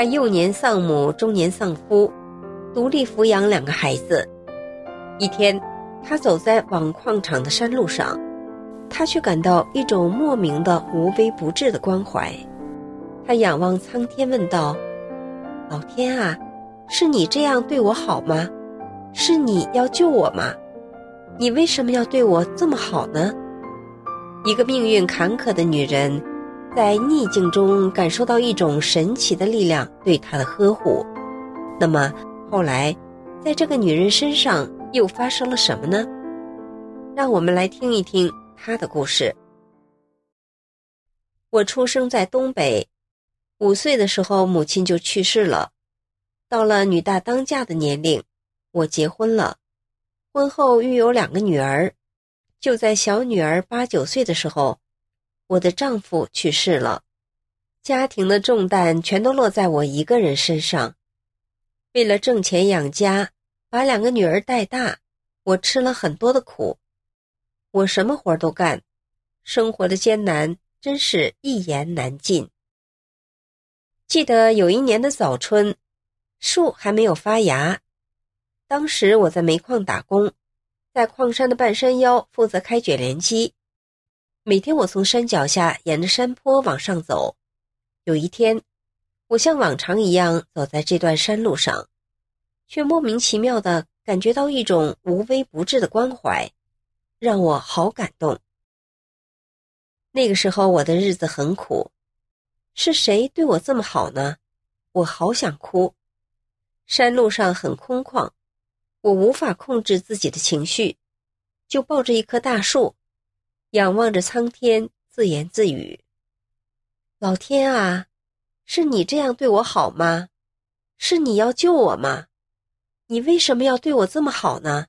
他幼年丧母，中年丧夫，独立抚养两个孩子。一天，他走在往矿场的山路上，他却感到一种莫名的无微不至的关怀。他仰望苍天，问道：“老天啊，是你这样对我好吗？是你要救我吗？你为什么要对我这么好呢？”一个命运坎坷的女人，在逆境中感受到一种神奇的力量对她的呵护。那么后来，在这个女人身上又发生了什么呢？让我们来听一听她的故事。我出生在东北，五岁的时候母亲就去世了。到了女大当嫁的年龄，我结婚了，婚后育有两个女儿。就在小女儿八九岁的时候，我的丈夫去世了，家庭的重担全都落在我一个人身上。为了挣钱养家，把两个女儿带大，我吃了很多的苦。我什么活都干，生活的艰难真是一言难尽。记得有一年的早春，树还没有发芽，当时我在煤矿打工，在矿山的半山腰负责开卷帘机。每天我从山脚下沿着山坡往上走。有一天，我像往常一样走在这段山路上，却莫名其妙的感觉到一种无微不至的关怀，让我好感动。那个时候我的日子很苦，是谁对我这么好呢？我好想哭。山路上很空旷，我无法控制自己的情绪，就抱着一棵大树。仰望着苍天，自言自语：“老天啊，是你这样对我好吗？是你要救我吗？你为什么要对我这么好呢？”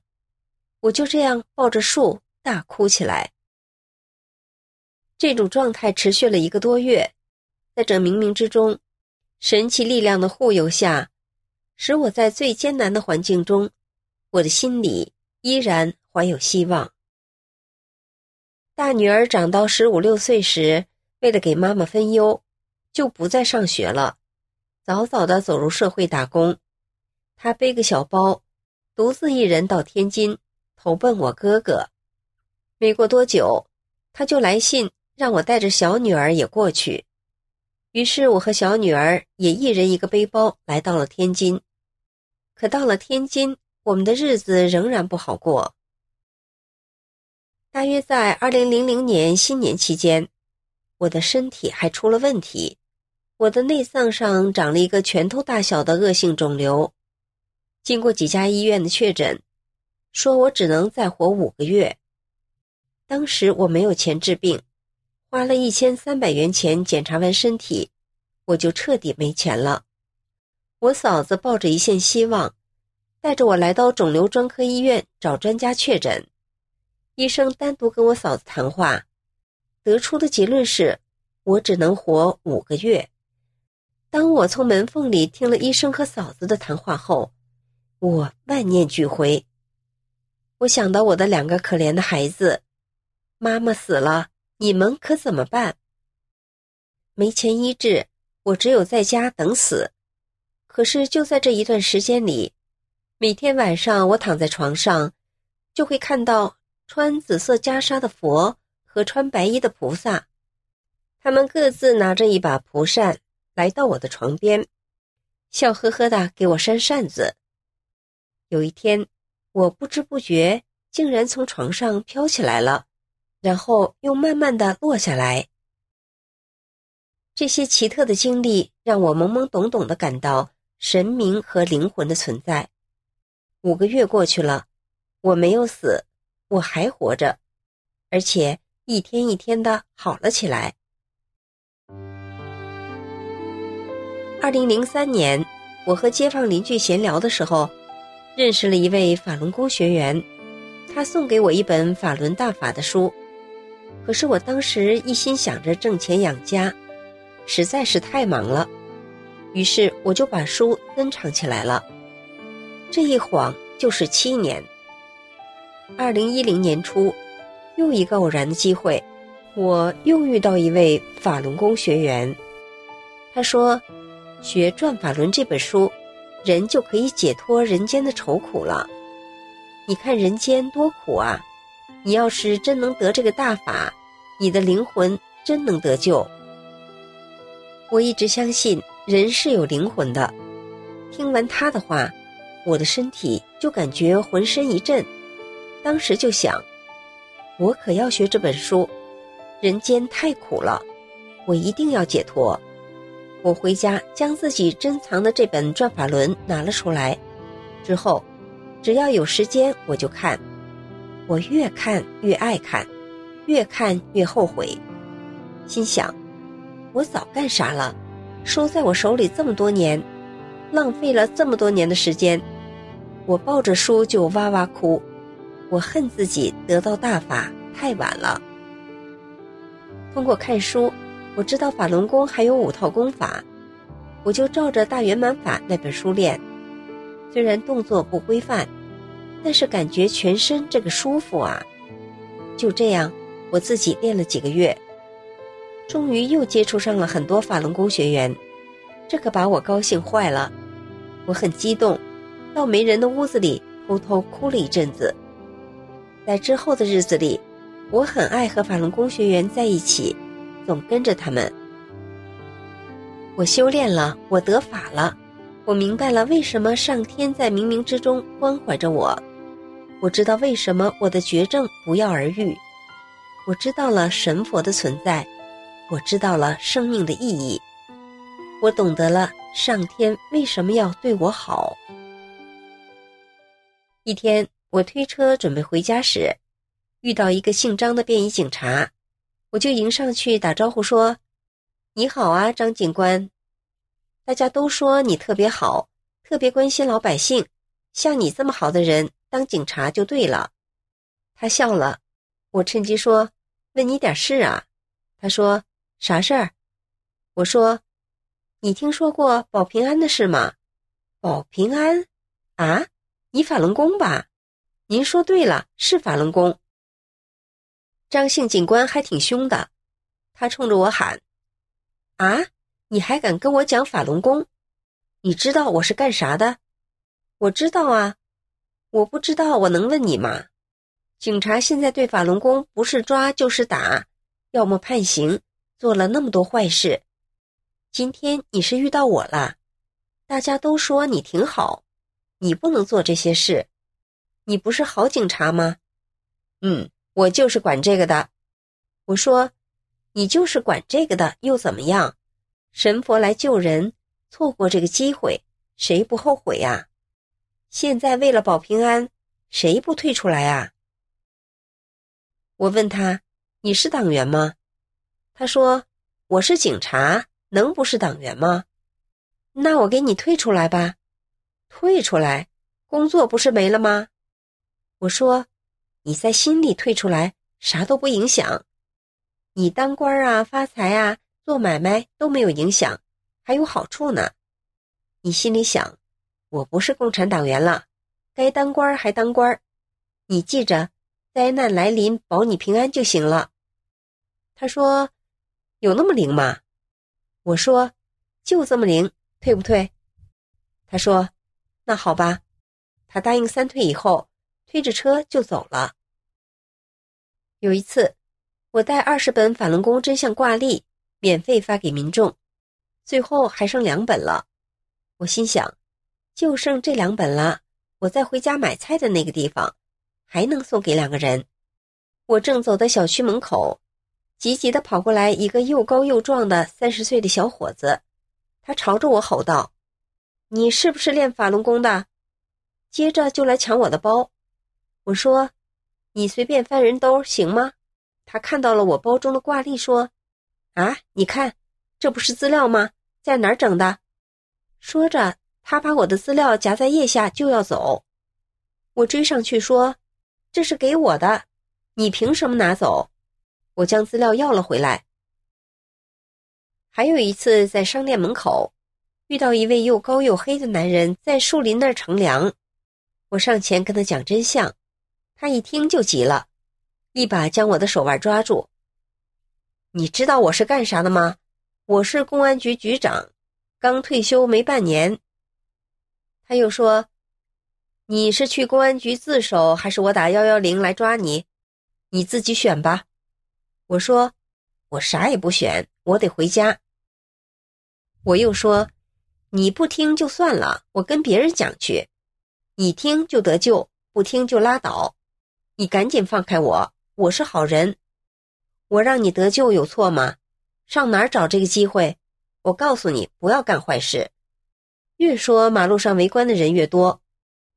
我就这样抱着树大哭起来。这种状态持续了一个多月，在这冥冥之中，神奇力量的护佑下，使我在最艰难的环境中，我的心里依然怀有希望。大女儿长到十五六岁时，为了给妈妈分忧，就不再上学了，早早地走入社会打工。她背个小包，独自一人到天津投奔我哥哥。没过多久，她就来信让我带着小女儿也过去。于是我和小女儿也一人一个背包来到了天津。可到了天津，我们的日子仍然不好过。大约在二零零零年新年期间，我的身体还出了问题，我的内脏上长了一个拳头大小的恶性肿瘤。经过几家医院的确诊，说我只能再活五个月。当时我没有钱治病，花了一千三百元钱检查完身体，我就彻底没钱了。我嫂子抱着一线希望，带着我来到肿瘤专科医院找专家确诊。医生单独跟我嫂子谈话，得出的结论是，我只能活五个月。当我从门缝里听了医生和嫂子的谈话后，我万念俱灰。我想到我的两个可怜的孩子，妈妈死了，你们可怎么办？没钱医治，我只有在家等死。可是就在这一段时间里，每天晚上我躺在床上，就会看到。穿紫色袈裟的佛和穿白衣的菩萨，他们各自拿着一把蒲扇来到我的床边，笑呵呵的给我扇扇子。有一天，我不知不觉竟然从床上飘起来了，然后又慢慢的落下来。这些奇特的经历让我懵懵懂懂的感到神明和灵魂的存在。五个月过去了，我没有死。我还活着，而且一天一天的好了起来。二零零三年，我和街坊邻居闲聊的时候，认识了一位法轮功学员，他送给我一本法轮大法的书。可是我当时一心想着挣钱养家，实在是太忙了，于是我就把书珍藏起来了。这一晃就是七年。二零一零年初，又一个偶然的机会，我又遇到一位法轮功学员，他说。学《转法轮》这本书，人就可以解脱人间的愁苦了。你看人间多苦啊！你要是真能得这个大法，你的灵魂真能得救。我一直相信人是有灵魂的。听完他的话，我的身体就感觉浑身一震。当时就想，我可要学这本书。人间太苦了，我一定要解脱。我回家将自己珍藏的这本《转法轮》拿了出来，之后，只要有时间我就看，我越看越爱看，越看越后悔，心想，我早干啥了？书在我手里这么多年，浪费了这么多年的时间，我抱着书就哇哇哭，我恨自己得到大法太晚了。通过看书。我知道法轮功还有五套功法，我就照着大圆满法那本书练。虽然动作不规范，但是感觉全身这个舒服啊。就这样，我自己练了几个月，终于又接触上了很多法轮功学员，这可把我高兴坏了。我很激动，到没人的屋子里偷偷哭了一阵子。在之后的日子里，我很爱和法轮功学员在一起。总跟着他们，我修炼了，我得法了，我明白了为什么上天在冥冥之中关怀着我，我知道为什么我的绝症不药而愈，我知道了神佛的存在，我知道了生命的意义，我懂得了上天为什么要对我好。一天，我推车准备回家时，遇到一个姓张的便衣警察。我就迎上去打招呼说：“你好啊，张警官，大家都说你特别好，特别关心老百姓，像你这么好的人当警察就对了。”他笑了，我趁机说：“问你点事啊。”他说：“啥事儿？”我说：“你听说过保平安的事吗？”保平安？啊？你法轮功吧？您说对了，是法轮功。张姓警官还挺凶的，他冲着我喊：“啊，你还敢跟我讲法轮功？你知道我是干啥的？”我知道啊，我不知道我能问你吗？警察现在对法轮功不是抓就是打，要么判刑，做了那么多坏事。今天你是遇到我了，大家都说你挺好，你不能做这些事，你不是好警察吗？嗯。我就是管这个的，我说，你就是管这个的，又怎么样？神佛来救人，错过这个机会，谁不后悔呀？现在为了保平安，谁不退出来啊？我问他，你是党员吗？他说，我是警察，能不是党员吗？那我给你退出来吧，退出来，工作不是没了吗？我说。你在心里退出来，啥都不影响。你当官啊、发财啊、做买卖都没有影响，还有好处呢。你心里想，我不是共产党员了，该当官还当官。你记着，灾难来临保你平安就行了。他说：“有那么灵吗？”我说：“就这么灵，退不退？”他说：“那好吧。”他答应三退以后。推着车就走了。有一次，我带二十本法轮功真相挂历，免费发给民众，最后还剩两本了。我心想，就剩这两本了。我在回家买菜的那个地方，还能送给两个人。我正走在小区门口，急急的跑过来一个又高又壮的三十岁的小伙子，他朝着我吼道：“你是不是练法轮功的？”接着就来抢我的包。我说：“你随便翻人兜行吗？”他看到了我包中的挂历，说：“啊，你看，这不是资料吗？在哪儿整的？”说着，他把我的资料夹在腋下就要走。我追上去说：“这是给我的，你凭什么拿走？”我将资料要了回来。还有一次，在商店门口遇到一位又高又黑的男人在树林那儿乘凉，我上前跟他讲真相，他一听就急了，一把将我的手腕抓住。你知道我是干啥的吗？我是公安局局长，刚退休没半年。他又说：“你是去公安局自首，还是我打幺幺零来抓你？你自己选吧。”我说：“我啥也不选，我得回家。”我又说：“你不听就算了，我跟别人讲去。你听就得救，不听就拉倒。你赶紧放开我，我是好人。我让你得救有错吗？上哪儿找这个机会？我告诉你，不要干坏事。”越说，马路上围观的人越多。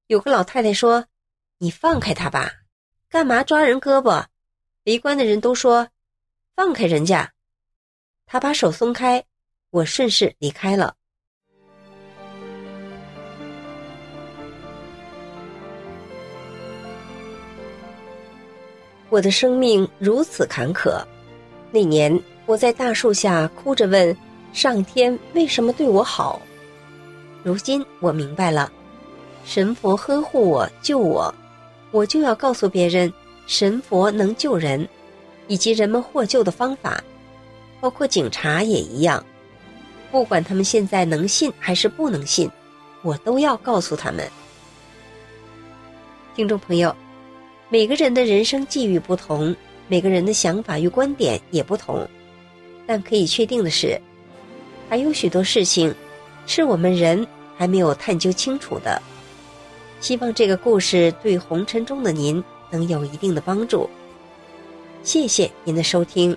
有个老太太说：“你放开他吧，干嘛抓人胳膊？”围观的人都说：“放开人家。”他把手松开。我顺势离开了。我的生命如此坎坷。那年，我在大树下哭着问上天：“为什么对我好？”如今我明白了，神佛呵护我、救我，我就要告诉别人，神佛能救人，以及人们获救的方法，包括警察也一样。不管他们现在能信还是不能信，我都要告诉他们。听众朋友，每个人的人生际遇不同，每个人的想法与观点也不同，但可以确定的是，还有许多事情是我们人还没有探究清楚的。希望这个故事对红尘中的您能有一定的帮助。谢谢您的收听。